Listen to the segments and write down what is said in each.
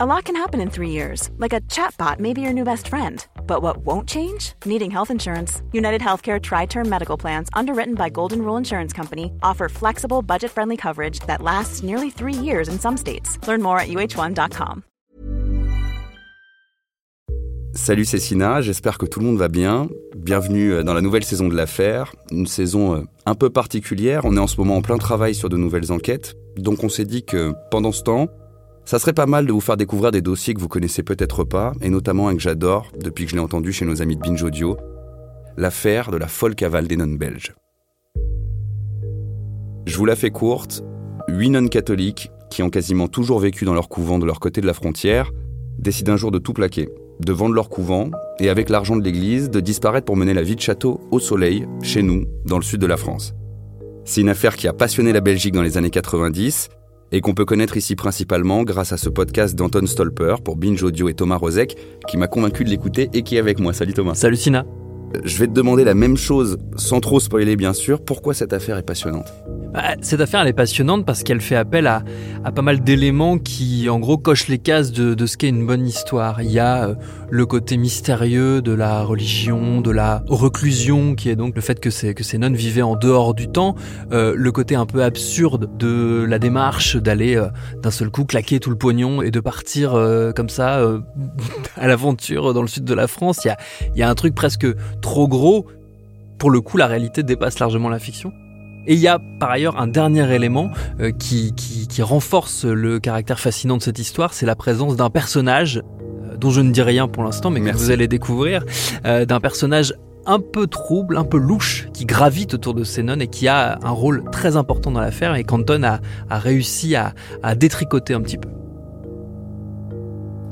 A lot can happen in three years, like a chatbot may be your new best friend. But what won't change? Needing health insurance. United Healthcare Tri Term Medical Plans, underwritten by Golden Rule Insurance Company, offer flexible, budget friendly coverage that lasts nearly three years in some states. Learn more at uh1.com. Salut, c'est Sina, j'espère que tout le monde va bien. Bienvenue dans la nouvelle saison de l'affaire. Une saison euh, un peu particulière. On est en ce moment en plein travail sur de nouvelles enquêtes. Donc on s'est dit que pendant ce temps, ça serait pas mal de vous faire découvrir des dossiers que vous connaissez peut-être pas, et notamment un que j'adore depuis que je l'ai entendu chez nos amis de Binge Audio, l'affaire de la folle cavale des nonnes belges. Je vous la fais courte, huit nonnes catholiques, qui ont quasiment toujours vécu dans leur couvent de leur côté de la frontière, décident un jour de tout plaquer, de vendre leur couvent, et avec l'argent de l'église, de disparaître pour mener la vie de château au soleil, chez nous, dans le sud de la France. C'est une affaire qui a passionné la Belgique dans les années 90, et qu'on peut connaître ici principalement grâce à ce podcast d'Anton Stolper pour Binge Audio et Thomas Rozek, qui m'a convaincu de l'écouter et qui est avec moi. Salut Thomas. Salut Sina. Je vais te demander la même chose, sans trop spoiler bien sûr, pourquoi cette affaire est passionnante? Bah, cette affaire, elle est passionnante parce qu'elle fait appel à, pas mal d'éléments qui, en gros, cochent les cases de, ce qu'est une bonne histoire. Il y a euh, le côté mystérieux de la religion, de la reclusion, qui est donc le fait que ces, que nonnes vivaient en dehors du temps, euh, le côté un peu absurde de la démarche d'aller euh, d'un seul coup claquer tout le pognon et de partir comme ça à l'aventure dans le sud de la France. Il y a, un truc presque trop gros. Pour le coup, la réalité dépasse largement la fiction. Et il y a par ailleurs un dernier élément euh, qui, qui, renforce le caractère fascinant de cette histoire, c'est la présence d'un personnage euh, dont je ne dis rien pour l'instant, mais que vous allez découvrir, euh, d'un personnage un peu trouble, un peu louche, qui gravite autour de ces nonnes et qui a un rôle très important dans l'affaire et qu'Anton a, a réussi à, à détricoter un petit peu.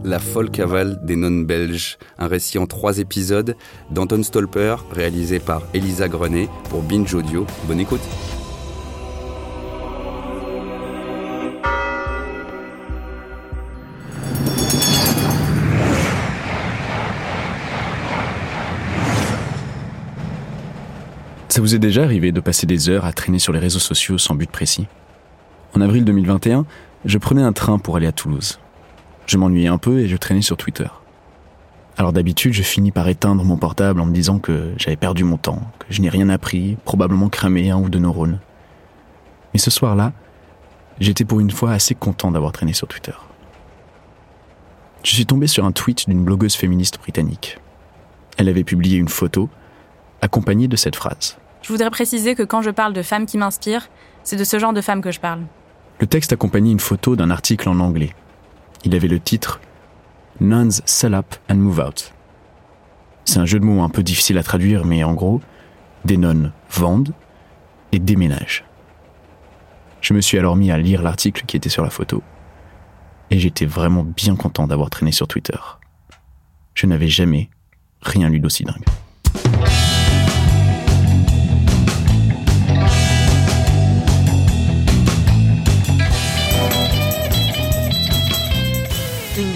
La folle cavale des nonnes belges, un récit en trois épisodes d'Anton Stolper, réalisé par Elisa Grenet pour Binge Audio. Bonne écoute. Ça vous est déjà arrivé de passer des heures à traîner sur les réseaux sociaux sans but précis? En avril 2021, je prenais un train pour aller à Toulouse. Je m'ennuyais un peu et je traînais sur Twitter. Alors d'habitude, je finis par éteindre mon portable en me disant que j'avais perdu mon temps, que je n'ai rien appris, probablement cramé un ou deux neurones. Mais ce soir-là, j'étais pour une fois assez content d'avoir traîné sur Twitter. Je suis tombé sur un tweet d'une blogueuse féministe britannique. Elle avait publié une photo accompagnée de cette phrase. Je voudrais préciser que quand je parle de femmes qui m'inspirent, c'est de ce genre de femmes que je parle. Le texte accompagnait une photo d'un article en anglais il avait le titre Nuns Sell Up and Move Out. C'est un jeu de mots un peu difficile à traduire, mais en gros, des nonnes vendent et déménagent. Je me suis alors mis à lire l'article qui était sur la photo, et j'étais vraiment bien content d'avoir traîné sur Twitter. Je n'avais jamais rien lu d'aussi dingue.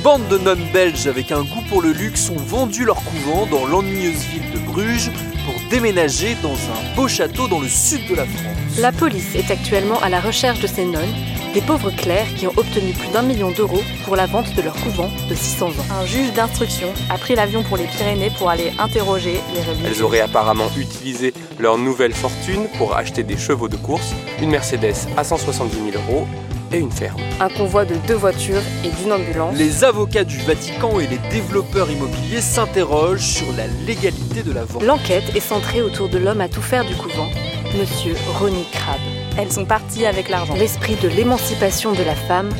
Bande de nonnes belges avec un goût pour le luxe ont vendu leur couvent dans l'ennuyeuse ville de Bruges pour déménager dans un beau château dans le sud de la France. La police est actuellement à la recherche de ces nonnes, des pauvres clercs qui ont obtenu plus d'un million d'euros pour la vente de leur couvent de 600 ans. Un juge d'instruction a pris l'avion pour les Pyrénées pour aller interroger les religieux. Elles auraient apparemment utilisé leur nouvelle fortune pour acheter des chevaux de course, une Mercedes à 170 000 euros et une ferme. Un convoi de deux voitures et d'une ambulance. Les avocats du Vatican et les développeurs immobiliers s'interrogent sur la légalité de la vente. L'enquête est centrée autour de l'homme à tout faire du couvent, Monsieur Ronnie Crabbe. Elles sont parties avec l'argent. L'esprit de l'émancipation de la femme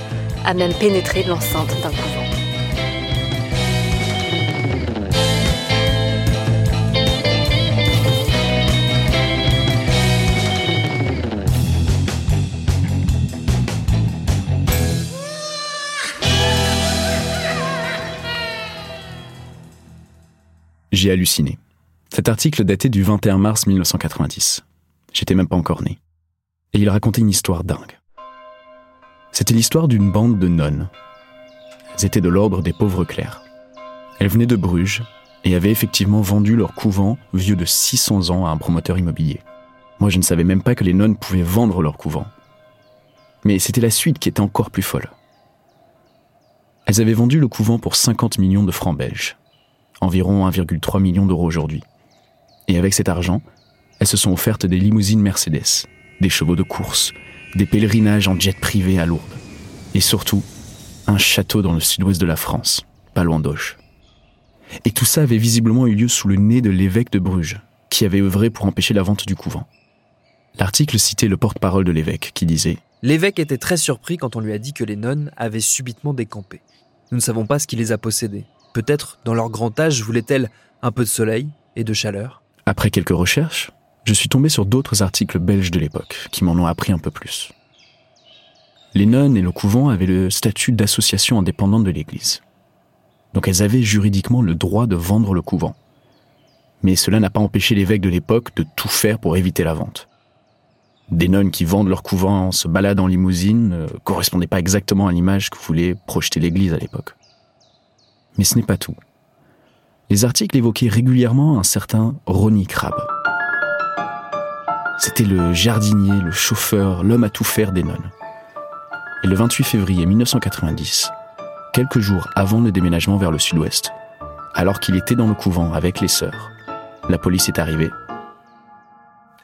a même pénétré l'enceinte d'un couvent. J'ai halluciné. Cet article datait du 21 mars 1990. J'étais même pas encore né. Et il racontait une histoire dingue. C'était l'histoire d'une bande de nonnes. Elles étaient de l'ordre des pauvres clercs. Elles venaient de Bruges et avaient effectivement vendu leur couvent vieux de 600 ans à un promoteur immobilier. Moi, je ne savais même pas que les nonnes pouvaient vendre leur couvent. Mais c'était la suite qui était encore plus folle. Elles avaient vendu le couvent pour 50 millions de francs belges, environ 1,3 million d'euros aujourd'hui. Et avec cet argent, elles se sont offertes des limousines Mercedes, des chevaux de course, des pèlerinages en jet privé à Lourdes, et surtout un château dans le sud-ouest de la France, pas loin d'Auch. Et tout ça avait visiblement eu lieu sous le nez de l'évêque de Bruges, qui avait œuvré pour empêcher la vente du couvent. L'article citait le porte-parole de l'évêque, qui disait L'évêque était très surpris quand on lui a dit que les nonnes avaient subitement décampé. Nous ne savons pas ce qui les a possédées. Peut-être, dans leur grand âge, voulaient-elles un peu de soleil et de chaleur? Après quelques recherches, je suis tombé sur d'autres articles belges de l'époque qui m'en ont appris un peu plus. Les nonnes et le couvent avaient le statut d'association indépendante de l'Église. Donc elles avaient juridiquement le droit de vendre le couvent. Mais cela n'a pas empêché l'évêque de l'époque de tout faire pour éviter la vente. Des nonnes qui vendent leur couvent en se baladant en limousine ne correspondaient pas exactement à l'image que voulait projeter l'Église à l'époque. Mais ce n'est pas tout. Les articles évoquaient régulièrement un certain Ronnie Crabbe. C'était le jardinier, le chauffeur, l'homme à tout faire des nonnes. Et le 28 février 1990, quelques jours avant le déménagement vers le sud-ouest, alors qu'il était dans le couvent avec les sœurs, la police est arrivée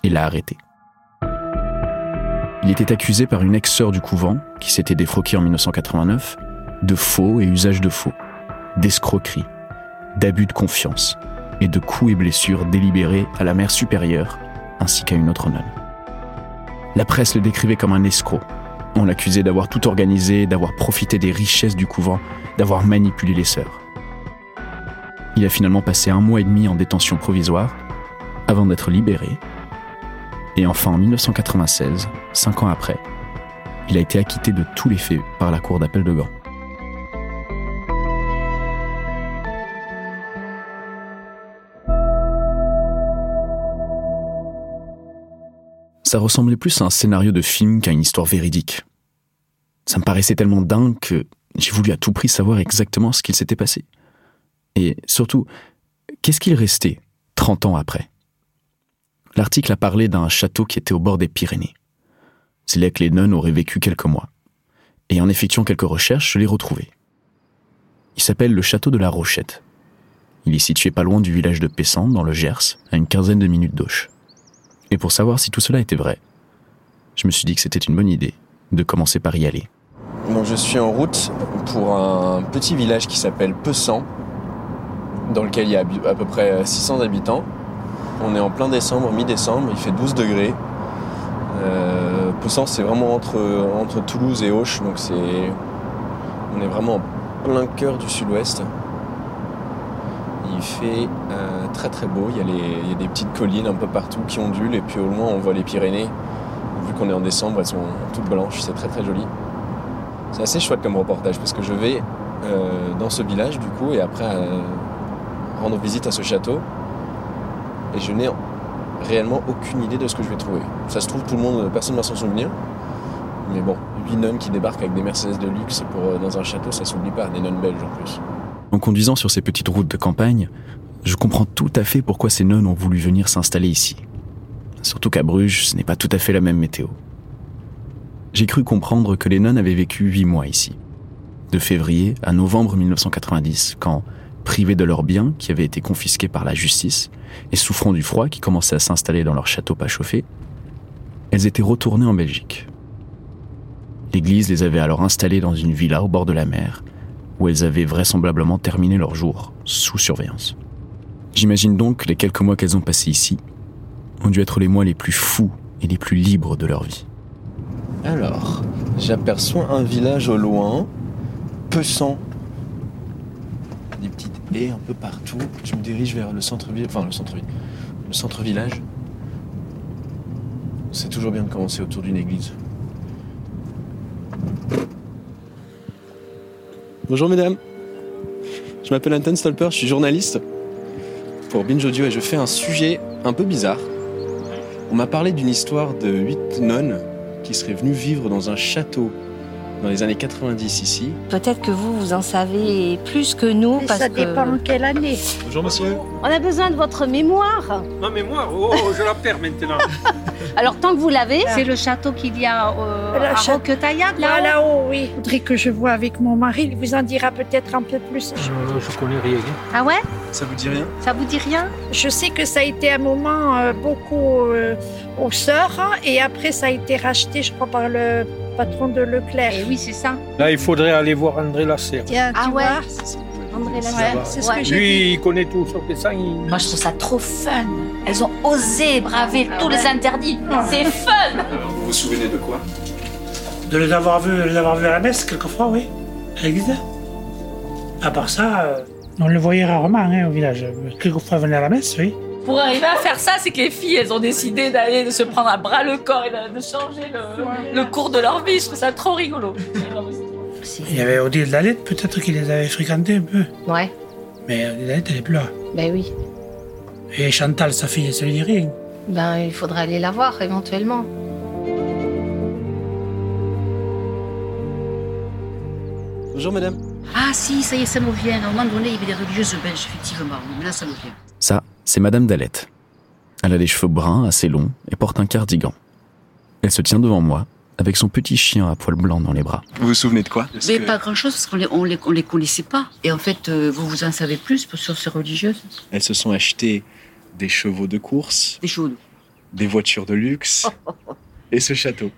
et l'a arrêté. Il était accusé par une ex-sœur du couvent, qui s'était défroquée en 1989, de faux et usage de faux, d'escroquerie, d'abus de confiance et de coups et blessures délibérés à la mère supérieure ainsi qu'à une autre nonne. La presse le décrivait comme un escroc. On l'accusait d'avoir tout organisé, d'avoir profité des richesses du couvent, d'avoir manipulé les sœurs. Il a finalement passé un mois et demi en détention provisoire avant d'être libéré. Et enfin, en 1996, cinq ans après, il a été acquitté de tous les faits par la Cour d'appel de Gand. Ça ressemblait plus à un scénario de film qu'à une histoire véridique. Ça me paraissait tellement dingue que j'ai voulu à tout prix savoir exactement ce qu'il s'était passé. Et surtout, qu'est-ce qu'il restait 30 ans après? L'article a parlé d'un château qui était au bord des Pyrénées. C'est là que les nonnes auraient vécu quelques mois. Et en effectuant quelques recherches, je l'ai retrouvé. Il s'appelle le château de la Rochette. Il est situé pas loin du village de Pessant, dans le Gers, à une quinzaine de minutes d'Auch. Et pour savoir si tout cela était vrai, je me suis dit que c'était une bonne idée de commencer par y aller. Je suis en route pour un petit village qui s'appelle Pessan, dans lequel il y a à peu près 600 habitants. On est en plein décembre, mi-décembre, il fait 12 degrés. Euh, Pessan c'est vraiment entre, entre Toulouse et Auch, donc c'est on est vraiment en plein cœur du sud-ouest. Il fait euh, très très beau, il y, a des petites collines un peu partout qui ondulent et puis au loin on voit les Pyrénées. Vu qu'on est en décembre, elles sont toutes blanches, c'est très très joli. C'est assez chouette comme reportage parce que je vais euh, dans ce village du coup et après euh, rendre visite à ce château et je n'ai réellement aucune idée de ce que je vais trouver. Ça se trouve tout le monde, personne ne va s'en souvenir. Mais bon, 8 nonnes qui débarquent avec des Mercedes de luxe dans un château, ça s'oublie pas, des nonnes belges en plus. En conduisant sur ces petites routes de campagne, je comprends tout à fait pourquoi ces nonnes ont voulu venir s'installer ici. Surtout qu'à Bruges, ce n'est pas tout à fait la même météo. J'ai cru comprendre que les nonnes avaient vécu huit mois ici. De février à novembre 1990, quand, privées de leurs biens qui avaient été confisqués par la justice et souffrant du froid qui commençait à s'installer dans leur château pas chauffé, elles étaient retournées en Belgique. L'Église les avait alors installées dans une villa au bord de la mer, où elles avaient vraisemblablement terminé leur jour, sous surveillance. J'imagine donc que les quelques mois qu'elles ont passés ici ont dû être les mois les plus fous et les plus libres de leur vie. Alors, j'aperçois un village au loin, Pesant. Des petites haies un peu partout. Je me dirige vers le centre-ville, enfin le centre-ville, le centre-village. C'est toujours bien de commencer autour d'une église. Bonjour mesdames. Je m'appelle Anton Stolper, je suis journaliste pour Binge Audio et je fais un sujet un peu bizarre. On m'a parlé d'une histoire de huit nonnes qui seraient venues vivre dans un château dans les années 90 ici. Peut-être que vous, vous en savez plus que nous. Mais parce ça que... dépend quelle année. Bonjour monsieur. On a besoin de votre mémoire. Ma mémoire, oh, je la perds maintenant. Alors, tant que vous l'avez, c'est le château qu'il y a euh, à château- Roquetaillade, Là, là-haut. oui. Il faudrait que je vois avec mon mari. Il vous en dira peut-être un peu plus. Je, je connais rien. Ah ouais? Ça vous dit rien? Ça vous dit rien? Je sais que ça a été un moment euh, beaucoup euh, aux sœurs hein, et après ça a été racheté, je crois, par le patron de Leclerc. Eh oui, c'est ça. Là, il faudrait aller voir André Lasserre. Tiens, Ah tu ouais vois, André Ouais, Lasserre. c'est ce Ouais. que j'ai dit. Lui, il connaît tout sur les sangs. il- Moi, je trouve ça trop fun. Elles ont osé braver tous les interdits. C'est fun. Vous vous souvenez de quoi? De les avoir vus, les avoir vus à la messe, quelquefois, oui. À l'église. À part ça, euh, on le voyait rarement hein, au village. Quelquefois, venait à la messe, oui. Pour arriver à faire ça, c'est que les filles, elles ont décidé d'aller de se prendre à bras le corps et de, de changer le, le cours de leur vie. Je trouve ça trop rigolo. Il y avait Odile Dalette, peut-être qu'il les avait fréquentés un peu. Ouais, Mais Odile Dalette, elle est plus là. ben oui. Et Chantal, sa fille, ça lui dit rien. Ben, il faudra aller la voir éventuellement. Bonjour madame. Ah si, ça y est, ça me vient. À un moment donné, il y avait des religieuses belges, effectivement. Mais là, ça me vient. Ça, c'est Madame Dalette. Elle a les cheveux bruns, assez longs, et porte un cardigan. Elle se tient devant moi, avec son petit chien à poils blancs dans les bras. Vous vous souvenez de quoi? Mais pas grand-chose, parce qu'on les, on les, on les connaissait pas. Et en fait, euh, vous vous en savez plus sur ces religieuses Elles se sont achetées des chevaux de course, Des chaudes. des voitures de luxe et ce château.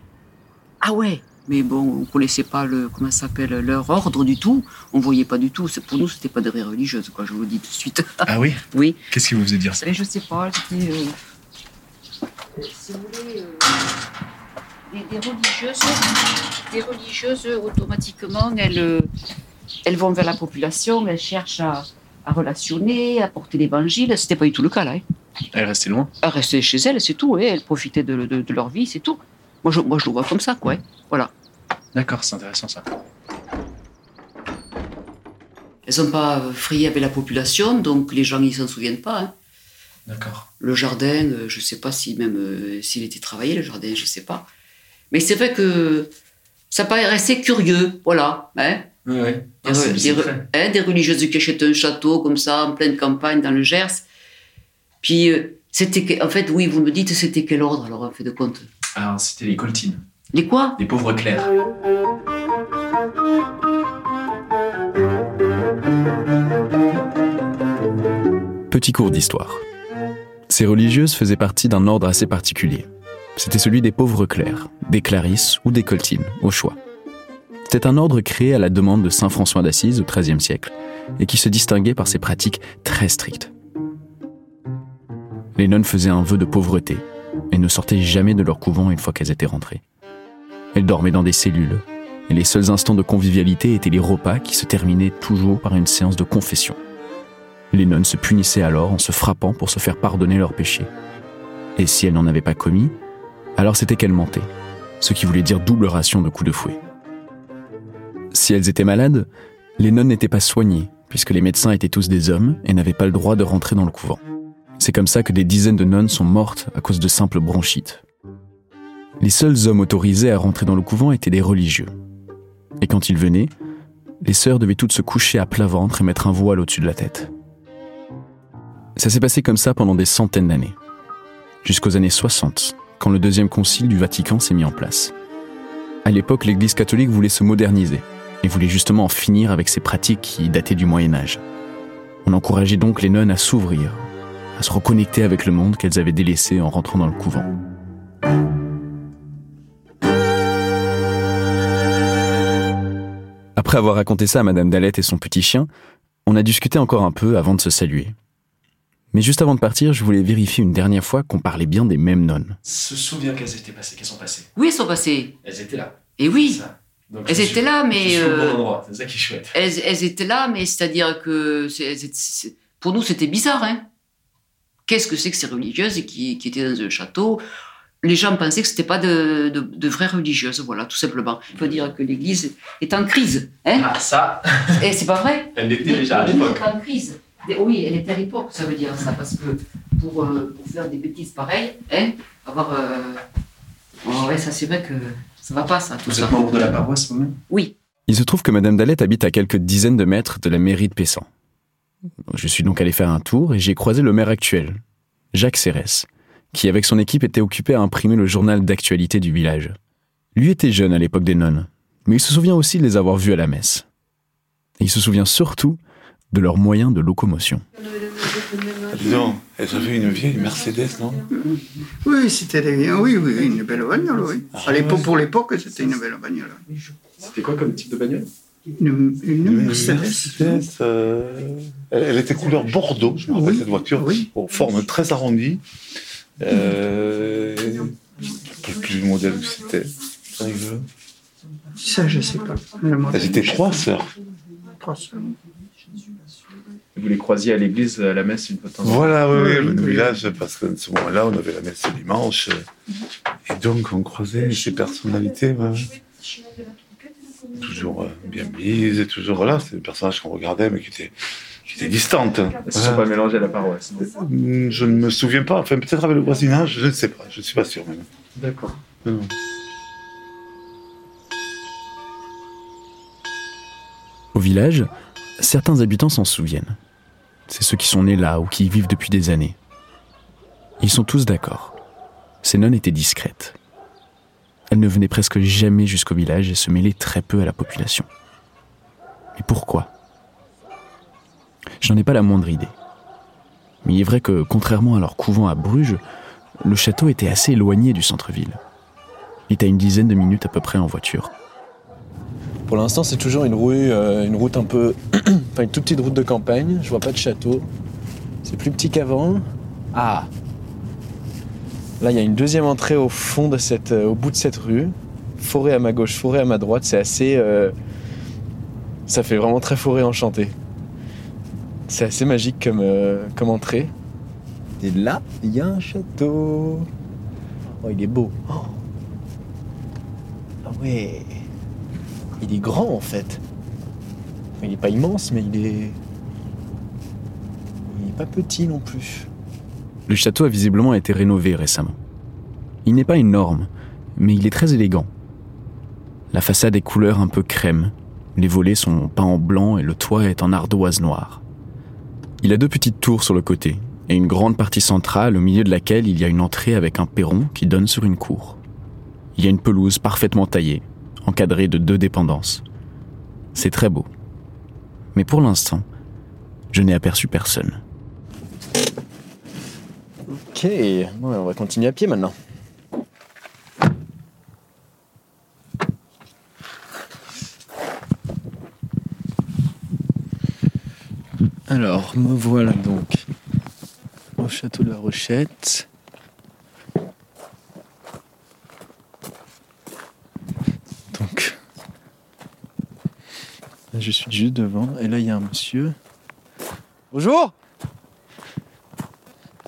Ah ouais mais bon, on connaissait pas le comment ça s'appelle leur ordre du tout. On voyait pas du tout. Pour nous, c'était pas des vraies religieuses, quoi. Je vous le dis tout de suite. Ah oui oui. Qu'est-ce qui vous faisait dire ça Mais je sais pas. C'était, euh, si vous voulez, euh, des, des religieuses, des religieuses automatiquement, elles, euh, elles vont vers la population, elles cherchent à, à relationner, à porter l'évangile. C'était pas du tout le cas là. hein. Elle restait loin. Elles restaient chez elles, c'est tout. hein. Elles profitaient de, de- de leur vie, c'est tout. Moi je, moi, je le vois comme ça, quoi. hein. Voilà. D'accord, c'est intéressant ça. Elles n'ont pas euh, frayé avec la population, donc les gens ils s'en souviennent pas. hein. D'accord. Le jardin, euh, je sais pas si même euh, s'il était travaillé, le jardin, je sais pas. Mais c'est vrai que ça paraissait curieux, voilà. Hein Oui, oui. des, re- des re- hein, des religieuses qui achètent un château comme ça, en pleine campagne, dans le Gers. Puis, euh, c'était. En fait, oui, vous me dites, c'était quel ordre, alors, en fait de compte? Alors, c'était les coltines. Les quoi? Les pauvres clercs. Petit cours d'histoire. Ces religieuses faisaient partie d'un ordre assez particulier. C'était celui des pauvres clercs, des clarisses ou des coltines, au choix. C'était un ordre créé à la demande de saint François d'Assise au XIIIe siècle et qui se distinguait par ses pratiques très strictes. Les nonnes faisaient un vœu de pauvreté et ne sortaient jamais de leur couvent une fois qu'elles étaient rentrées. Elles dormaient dans des cellules et les seuls instants de convivialité étaient les repas qui se terminaient toujours par une séance de confession. Les nonnes se punissaient alors en se frappant pour se faire pardonner leurs péchés. Et si elles n'en avaient pas commis, alors c'était qu'elles mentaient, ce qui voulait dire double ration de coups de fouet. Si elles étaient malades, les nonnes n'étaient pas soignées, puisque les médecins étaient tous des hommes et n'avaient pas le droit de rentrer dans le couvent. C'est comme ça que des dizaines de nonnes sont mortes à cause de simples bronchites. Les seuls hommes autorisés à rentrer dans le couvent étaient des religieux. Et quand ils venaient, les sœurs devaient toutes se coucher à plat ventre et mettre un voile au-dessus de la tête. Ça s'est passé comme ça pendant des centaines d'années. Jusqu'aux années 60, quand le deuxième concile du Vatican s'est mis en place. À l'époque, l'Église catholique voulait se moderniser et voulait justement en finir avec ces pratiques qui dataient du Moyen Âge. On encourageait donc les nonnes à s'ouvrir, à se reconnecter avec le monde qu'elles avaient délaissé en rentrant dans le couvent. Après avoir raconté ça à Madame Dalette et son petit chien, on a discuté encore un peu avant de se saluer. Mais juste avant de partir, je voulais vérifier une dernière fois qu'on parlait bien des mêmes nonnes. Se souvient qu'elles étaient passées, qu'elles sont passées. Oui, elles sont passées. Elles étaient là. Et oui. Ça. Donc, Elles étaient suis- là, je mais. suis au bon euh, endroit, c'est ça qui est chouette. elles, elles étaient là, mais c'est-à-dire que c'est- c'est- c'est- pour nous, c'était bizarre. Hein Qu'est-ce que c'est que ces religieuses qui, qui étaient dans un château Les gens pensaient que c'était pas de, de, de vraies religieuses, voilà, tout simplement. On peut dire que l'Église est en crise. Hein Ah, ça Et c'est pas vrai Elle l'était déjà à l'époque. est en crise. Oui, elle était à l'époque, ça veut dire ça, parce que pour, euh, pour faire des bêtises pareilles, hein, avoir. euh, oh, ouais, ça c'est vrai que Ça va pas, ça, tout Vous ça. êtes membre de la paroisse vous-même? Oui. Il se trouve que Madame Dallette habite à quelques dizaines de mètres de la mairie de Pessan. Je suis donc allé faire un tour et j'ai croisé le maire actuel, Jacques Cérès, qui avec son équipe était occupé à imprimer le journal d'actualité du village. Lui était jeune à l'époque des nonnes, mais il se souvient aussi de les avoir vus à la messe. Et il se souvient surtout de leurs moyens de locomotion. Dis donc, elles avaient une vieille Mercedes, non? Oui, c'était des- oui, oui, une belle bagnole, oui. À l'époque, pour l'époque, c'était une belle bagnole. C'était quoi comme type de bagnole? Une, une Une Mercedes. Mercedes, euh, elle, elle était couleur bordeaux, je me rappelle cette voiture, aux formes très arrondies. Euh, je ne sais plus le modèle que c'était. Ça, je sais pas. Elles étaient trois sœurs. Trois sœurs. Vous les croisiez à l'église, à la messe une fois Voilà, oui, oui, Oui, le oui. village, parce qu'à ce moment-là, on avait la messe le dimanche. Et donc, on croisait ces personnalités. ouais, ouais. Toujours euh, bien mises, et toujours, voilà, c'est des personnages qu'on regardait, mais qui étaient, qui étaient distantes. Elles ne se sont pas mélangées à la paroisse. Hum, Je ne me souviens pas, enfin, peut-être avec le voisinage, je ne sais pas, je ne suis pas sûr même. D'accord. Non. Au village, certains habitants s'en souviennent. C'est ceux qui sont nés là ou qui y vivent depuis des années. Ils sont tous d'accord. Ces nonnes étaient discrètes. Elles ne venaient presque jamais jusqu'au village et se mêlaient très peu à la population. Mais pourquoi? Je n'en ai pas la moindre idée. Mais il est vrai que, contrairement à leur couvent à Bruges, le château était assez éloigné du centre-ville. Il est à une dizaine de minutes à peu près en voiture. Pour l'instant, c'est toujours une rue, euh, route un peu, enfin une toute petite route de campagne. Je vois pas de château. C'est plus petit qu'avant. Ah. Là, il y a une deuxième entrée au fond de cette, euh, au bout de cette rue. Forêt à ma gauche, forêt à ma droite. C'est assez, euh, ça fait vraiment très forêt enchantée. C'est assez magique comme, euh, comme entrée. Et là, il y a un château. Oh, il est beau. Oh. Ah ouais. Il est grand en fait. Il n'est pas immense, mais il est. Il n'est pas petit non plus. Le château a visiblement été rénové récemment. Il n'est pas énorme, mais il est très élégant. La façade est couleur un peu crème, les volets sont peints en blanc et le toit est en ardoise noire. Il a deux petites tours sur le côté et une grande partie centrale au milieu de laquelle il y a une entrée avec un perron qui donne sur une cour. Il y a une pelouse parfaitement taillée, encadrée de deux dépendances. C'est très beau. Mais pour l'instant, je n'ai aperçu personne. Ok, ouais, on va continuer à pied maintenant. Alors, me voilà donc au château de la Rochette. Donc, là, je suis juste devant et là il y a un monsieur. Bonjour!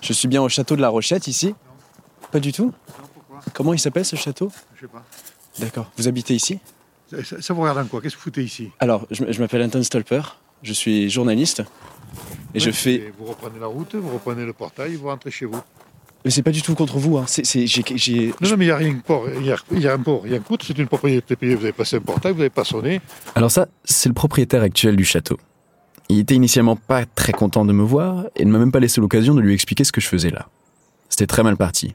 Je suis bien au château de la Rochette ici? Pas du tout? Comment il s'appelle ce château? Je sais pas. D'accord. Vous habitez ici? Ça, ça- ça vous regarde en quoi? Qu'est-ce que vous foutez ici? Alors, je m'appelle Anton Stolper, je suis journaliste et je fais. Vous reprenez la route, vous reprenez le portail, vous rentrez chez vous. Mais c'est pas du tout contre vous, hein. C'est, c'est- j'ai, j'ai- Non, non, mais il n'y a rien port. Il y a, il y a un port, il y a un coût, c'est une propriété privée. Vous avez passé un portail, vous n'avez pas sonné. Alors ça, c'est le propriétaire actuel du château. Il était initialement pas très content de me voir et ne m'a même pas laissé l'occasion de lui expliquer ce que je faisais là. C'était très mal parti.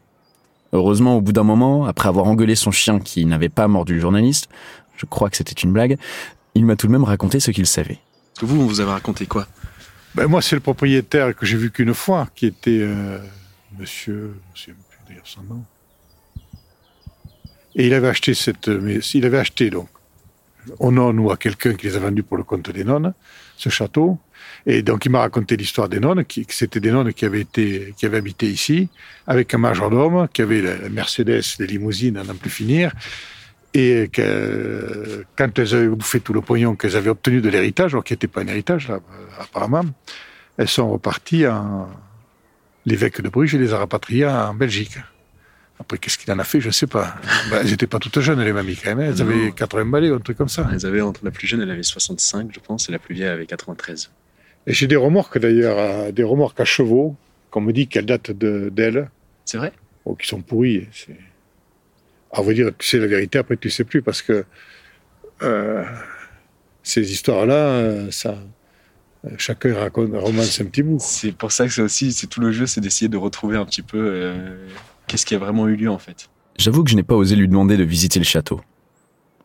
Heureusement, au bout d'un moment, après avoir engueulé son chien qui n'avait pas mordu le journaliste, je crois que c'était une blague, il m'a tout de même raconté ce qu'il savait. Que vous, on vous avez raconté quoi? Ben, moi, c'est le propriétaire que j'ai vu qu'une fois, qui était euh, monsieur. Je ne sais plus d'ailleurs son nom. Et il avait acheté cette. Mais il avait acheté, donc, au nonnes ou à quelqu'un qui les a vendus pour le compte des nonnes, ce château. Et donc, il m'a raconté l'histoire des nonnes, qui, c'était des nonnes qui avaient, été, qui avaient habité ici, avec un majordome, qui avait la Mercedes, les limousines à n'en plus finir. Et que, quand elles avaient bouffé tout le pognon qu'elles avaient obtenu de l'héritage, alors qui n'était pas un héritage, là, apparemment, elles sont reparties en. L'évêque de Bruges les a rapatriées en Belgique. Après, qu'est-ce qu'il en a fait Je ne sais pas. Ben, elles n'étaient pas toutes jeunes, les mamies, quand même. hein. Elles avaient 80 balais ou un truc comme ça. Elles avaient, entre la plus jeune, elle avait 65, je pense, et la plus vieille avait 93. Et j'ai des remorques, d'ailleurs, des remorques à chevaux, qu'on me dit qu'elles datent de- d'elles. C'est vrai? Oh, qui sont pourries. c'est- À vrai dire, tu sais la vérité, après tu sais plus parce que euh, ces histoires-là, euh, ça, euh, chacun raconte, romance un petit bout. C'est pour ça que c'est aussi, c'est tout le jeu, c'est d'essayer de retrouver un petit peu euh, qu'est-ce qui a vraiment eu lieu en fait. J'avoue que je n'ai pas osé lui demander de visiter le château.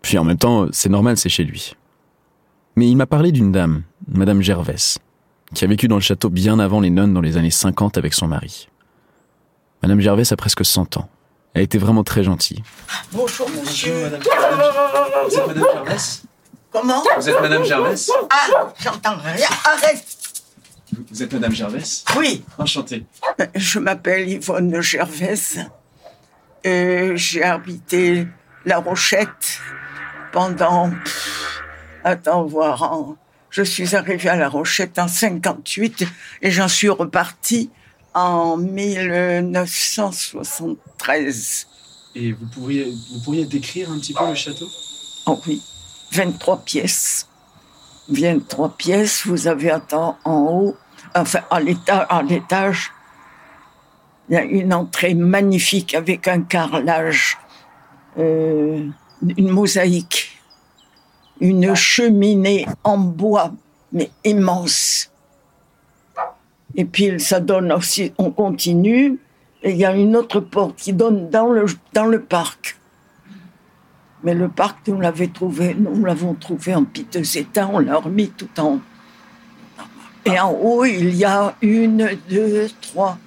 Puis en même temps, c'est normal, c'est chez lui. Mais il m'a parlé d'une dame, Madame Gervais, qui a vécu dans le château bien avant les nonnes dans les années 50 avec son mari. Madame Gervais a presque 100 ans. Elle était vraiment très gentille. Bonjour, monsieur. Vous êtes Madame Gervais Comment Vous êtes Madame Gervais Ah, j'entends rien. Arrête. Vous êtes Madame Gervais Oui. Enchanté. Je m'appelle Yvonne Gervais. Et j'ai habité La Rochette pendant. pff, Attends, voir. en- Je suis arrivée à La Rochette en 58 et j'en suis repartie en 1973. Et vous pourriez, vous pourriez décrire un petit peu le château? Oh oui, 23 pièces. 23 pièces, vous avez attends, en haut, enfin à l'étage, à l'étage, il y a une entrée magnifique avec un carrelage, euh, une mosaïque, une cheminée en bois, mais immense. Et puis ça donne aussi, on continue, et il y a une autre porte qui donne dans le, dans le parc. Mais le parc, nous l'avons trouvé, nous l'avons trouvé en piteux état, on l'a remis tout en haut. Et en haut, il y a une, deux, trois,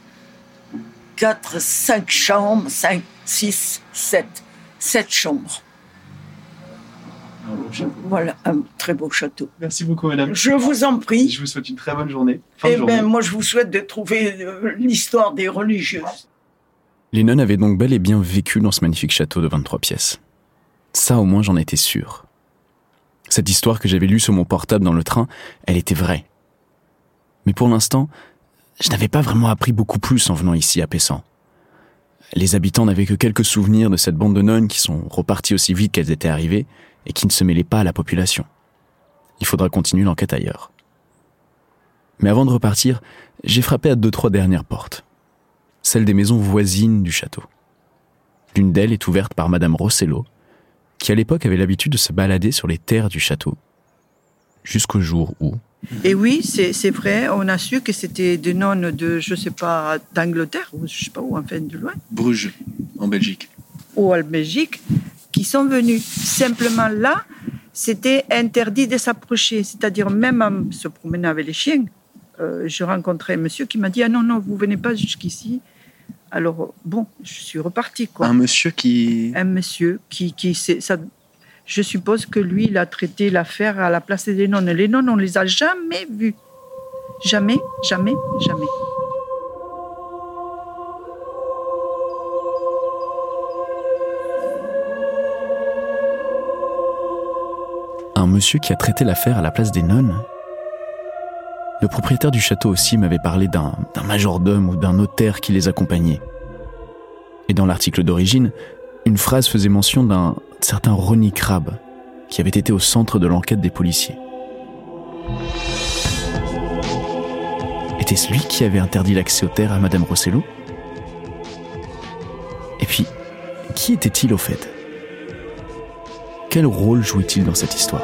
quatre, cinq chambres, cinq, six, sept, sept chambres. Voilà, un très beau château. Merci beaucoup, madame. Je vous en prie. Je vous souhaite une très bonne journée. Fin Eh bien, moi, je vous souhaite de trouver euh, l'histoire des religieuses. Les nonnes avaient donc bel et bien vécu dans ce magnifique château de 23 pièces. Ça, au moins, j'en étais sûr. Cette histoire que j'avais lue sur mon portable dans le train, elle était vraie. Mais pour l'instant, je n'avais pas vraiment appris beaucoup plus en venant ici à Pessan. Les habitants n'avaient que quelques souvenirs de cette bande de nonnes qui sont reparties aussi vite qu'elles étaient arrivées et qui ne se mêlaient pas à la population. Il faudra continuer l'enquête ailleurs. Mais avant de repartir, j'ai frappé à deux trois dernières portes. Celles des maisons voisines du château. L'une d'elles est ouverte par Madame Rossello, qui à l'époque avait l'habitude de se balader sur les terres du château. Jusqu'au jour où, Et oui, c'est c'est vrai, on a su que c'était des nonnes de, je sais pas, d'Angleterre, ou je sais pas où, enfin de loin, Bruges, en Belgique. ou en Belgique, qui sont venues. Simplement là, c'était interdit de s'approcher, c'est-à-dire même en se promenant avec les chiens. euh, je rencontrais un monsieur qui m'a dit Ah non, non, vous venez pas jusqu'ici. Alors, bon, je suis repartie. Quoi. Un monsieur qui. Un monsieur qui, qui ça, je suppose que lui, il a traité l'affaire à la place des nonnes. Les nonnes, on les a jamais vues. Jamais, jamais, jamais. Qui a traité l'affaire à la place des nonnes. Le propriétaire du château aussi m'avait parlé d'un d'un majordome ou d'un notaire qui les accompagnait. Et dans l'article d'origine, une phrase faisait mention d'un certain Ronnie Crabbe, qui avait été au centre de l'enquête des policiers. Était-ce lui qui avait interdit l'accès aux terres à Madame Rossello? Et puis, qui était-il au fait? Quel rôle jouait-il dans cette histoire?